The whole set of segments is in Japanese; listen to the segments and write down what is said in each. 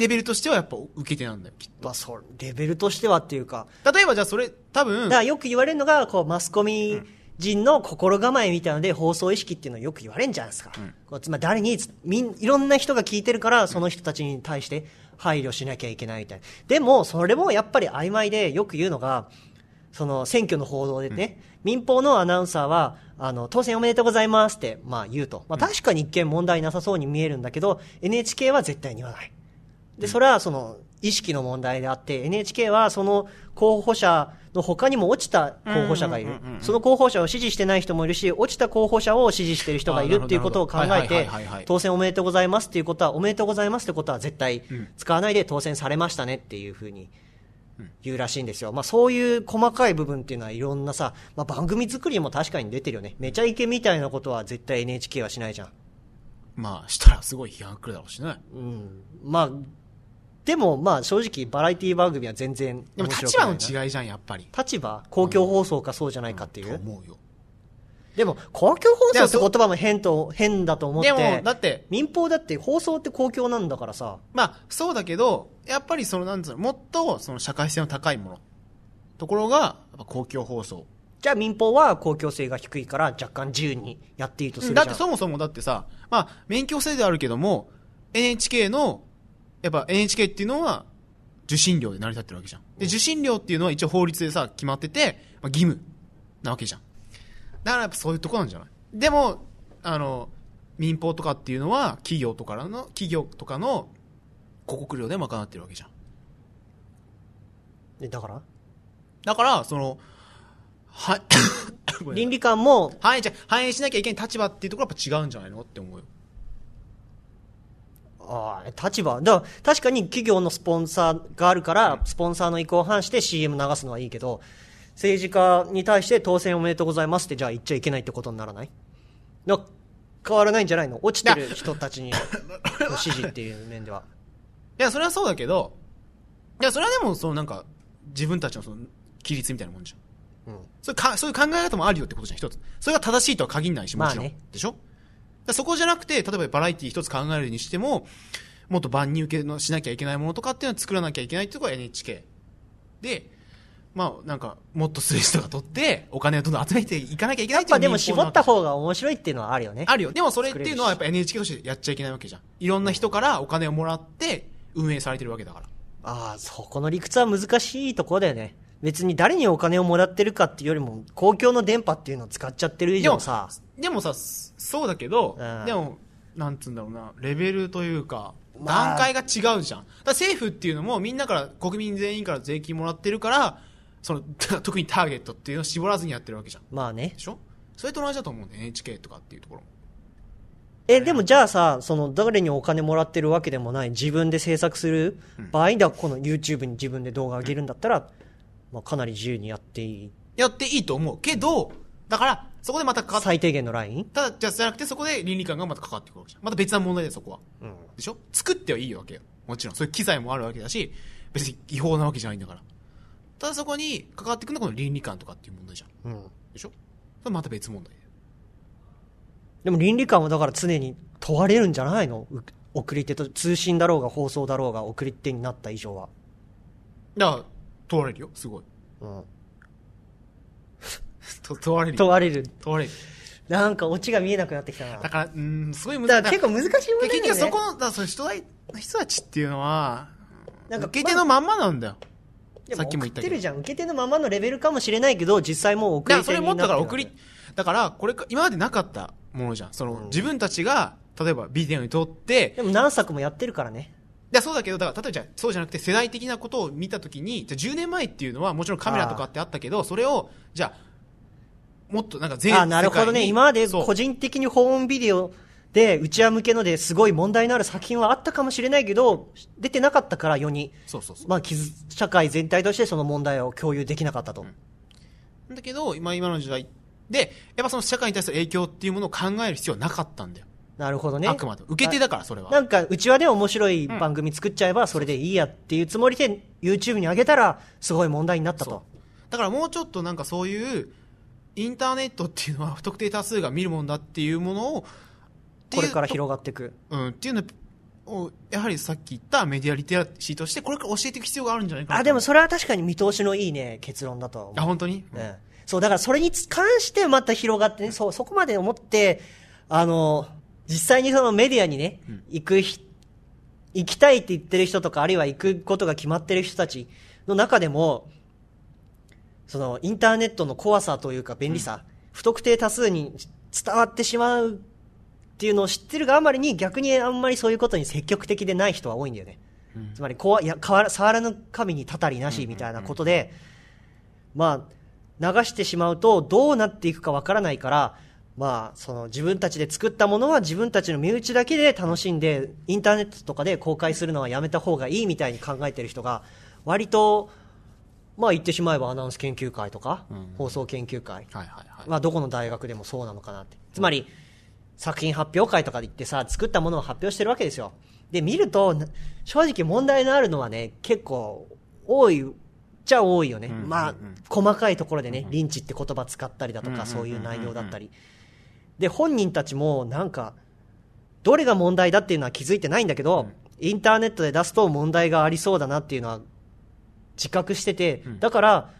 レベルとしてはやっぱ受け手なんだよ、きっと。まあ、そう、レベルとしてはっていうか、例えばじゃあそれ、多分だか、らよく言われるのが、こう、マスコミ人の心構えみたいなので、放送意識っていうのをよく言われるんじゃないですか。こうつまり誰に、みん、いろんな人が聞いてるから、その人たちに対して配慮しなきゃいけないみたいな。でも、それもやっぱり曖昧で、よく言うのが、その選挙の報道でね、民放のアナウンサーは、あの、当選おめでとうございますって、まあ言うと。まあ確かに一見問題なさそうに見えるんだけど、NHK は絶対に言わない。で、それはその、意識の問題であって、NHK はその候補者の他にも落ちた候補者がいる。その候補者を支持してない人もいるし、落ちた候補者を支持してる人がいるっていうことを考えて当選おめでとうございますっていうことは、おめでとうございますってことは絶対使わないで当選されましたねっていうふうに言うらしいんですよ。まあそういう細かい部分っていうのはいろんなさ、まあ番組作りも確かに出てるよね。めちゃイケみたいなことは絶対 NHK はしないじゃん。まあ、したらすごい批判来るだろうしね。うん。まあ、でもまあ正直バラエティ番組は全然でも立場の違いじゃん、やっぱり。立場公共放送かそうじゃないかっていう、と思うよ。でも公共放送って言葉も変と変だと思ってでも、だって、民放だって放送って公共なんだからさまあ、そうだけど、やっぱりその、なんつうの、もっと、その社会性の高いもの。ところが、公共放送。じゃあ民放は公共性が低いから若干自由にやっていいとするじゃんだってそもそもだってさ、まあ、免許制ではあるけども、NHK の、やっぱ NHK っていうのは、受信料で成り立ってるわけじゃん。で、受信料っていうのは一応法律でさ、決まってて、まあ、義務なわけじゃん。だからやっぱそういうとこなんじゃない？でも、あの、民放とかっていうのは、企業とかの、企業とかの広告料で賄ってるわけじゃん。でだから？だから、その、は、倫理観も反映、じゃ反映しなきゃいけない立場っていうところはやっぱ違うんじゃないの？って思うよ。ああ立場。だから確かに企業のスポンサーがあるから、スポンサーの意向を反して CM 流すのはいいけど政治家に対して当選おめでとうございますってじゃあ言っちゃいけないってことにならない？だ変わらないんじゃないの？落ちてる人たちにの支持っていう面では。いや、それはそうだけど、いや、それはでも、そのなんか、自分たちのその、規律みたいなもんじゃん。うん。そういうか、そういう考え方もあるよってことじゃん、一つ。それが正しいとは限らないし、もちろん。まあね。でしょ？そこじゃなくて、例えばバラエティ一つ考えるにしても、もっと万人受けのしなきゃいけないものとかっていうのは作らなきゃいけないっていうのが NHK。で、まあ、なんか、もっとする人が取って、お金をどんどん集めていかなきゃいけないっていうやっぱでも絞った方方が面白いっていうのはあるよねあるよ。でもそれっていうのはやっぱ NHK としてやっちゃいけないわけじゃん。いろんな人からお金をもらって運営されてるわけだから。ああそこの理屈は難しいところだよね別に誰にお金をもらってるかっていうよりも公共の電波っていうのを使っちゃってる以でも上さでもさ、そうだけど、うんでも、なんつうんだろうな、レベルというか、まあ段階が違うじゃん。だから政府っていうのもみんなから、国民全員から税金もらってるから、その、特にターゲットっていうのを絞らずにやってるわけじゃん。まあねでしょ？それと同じだと思うんだよ、NHK とかっていうところも。え、でもじゃあさ、その、誰にお金もらってるわけでもない、自分で制作する場合だ、この YouTube に自分で動画上げるんだったら、まあ、かなり自由にやっていい。やっていいと思う。けど、だから、そこでまたかかっ最低限のライン？ただ、じゃじゃなくてそこで倫理観がまたかかってくるわけじゃん。また別な問題でそこは。うん。でしょ？作ってはいいわけよ。もちろん。そういう機材もあるわけだし、別に違法なわけじゃないんだから。ただそこに関わってくるのはこの倫理観とかっていう問題じゃん。うん。でしょ？それまた別問題。でも倫理観はだから常に問われるんじゃないの？う送り手と、通信だろうが放送だろうが送り手になった以上は。だから、問われるよ。すごい。うん。と問われるよ。問われる。問われる。なんかオチが見えなくなってきたな。だから、うーん、すごい難しい。結構難しい問題だよね結局そこの、だその人た人たちっていうのは、なんか受け手のまんまなんだよ。でさっきも言ったけど送ってるじゃん。受け手のままのレベルかもしれないけど、実際もう送り手になってるわけだから送り、だから、これか、今までなかったものじゃん。その、自分たちが、例えばビデオに撮って、でも何作もやってるからね。いや、そうだけど、だから、例えばじゃあそうじゃなくて世代的なことを見たときに、じゃあ10年前っていうのはもちろんカメラとかってあったけど、それを、じゃあ、もっとなんか全あ、なるほどね。今まで個人的にホームビデオで、うちわ向けのですごい問題のある作品はあったかもしれないけど、出てなかったから世に。そうそうそう。まあ、傷社会全体としてその問題を共有できなかったと。だけど、今、今の時代で、やっぱその社会に対する影響っていうものを考える必要はなかったんだよ。なるほどね。あくまで。受け手だから、それは。なんか、うちわで面白い番組作っちゃえば、それでいいやっていうつもりで、YouTube に上げたら、すごい問題になったと。だからもうちょっとなんかそういう、インターネットっていうのは不特定多数が見るもんだっていうものを、これから広がっていく。うん、っていうのをやはりさっき言ったメディアリテラシーとしてこれから教えていく必要があるんじゃないかなあ、でもそれは確かに見通しのいいね、結論だとは思う。あ本当に、うん。そう、だからそれに関してまた広がってね、そう、そこまで思って、あの、実際にそのメディアにね、行くひ、行きたいって言ってる人とか、あるいは行くことが決まってる人たちの中でも、そのインターネットの怖さというか便利さ、不特定多数に伝わってしまうっていうのを知ってるがあまりに逆にあんまりそういうことに積極的でない人は多いんだよね。つまり怖い、いや、変わら触らぬ神にたたりなしみたいなことで、まあ、流してしまうとどうなっていくかわからないから、まあ、その自分たちで作ったものは自分たちの身内だけで楽しんで、インターネットとかで公開するのはやめた方がいいみたいに考えてる人が、割と、まあ言ってしまえばアナウンス研究会とか、放送研究会、はどこの大学でもそうなのかなって。つまり、作品発表会とかで行ってさ、作ったものを発表してるわけですよ。で、見ると、な正直問題のあるのはね、結構多い、じゃ多いよね。まあ、細かいところでね、リンチって言葉使ったりだとか、そういう内容だったり。で、本人たちもなんか、どれが問題だっていうのは気づいてないんだけど、インターネットで出すと問題がありそうだなっていうのは自覚してて、だから、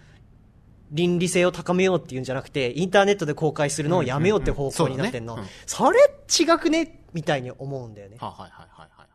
倫理性を高めようっていうんじゃなくて、インターネットで公開するのをやめようって方向になってんの。それ違くね？みたいに思うんだよね。はあはいはいはいはい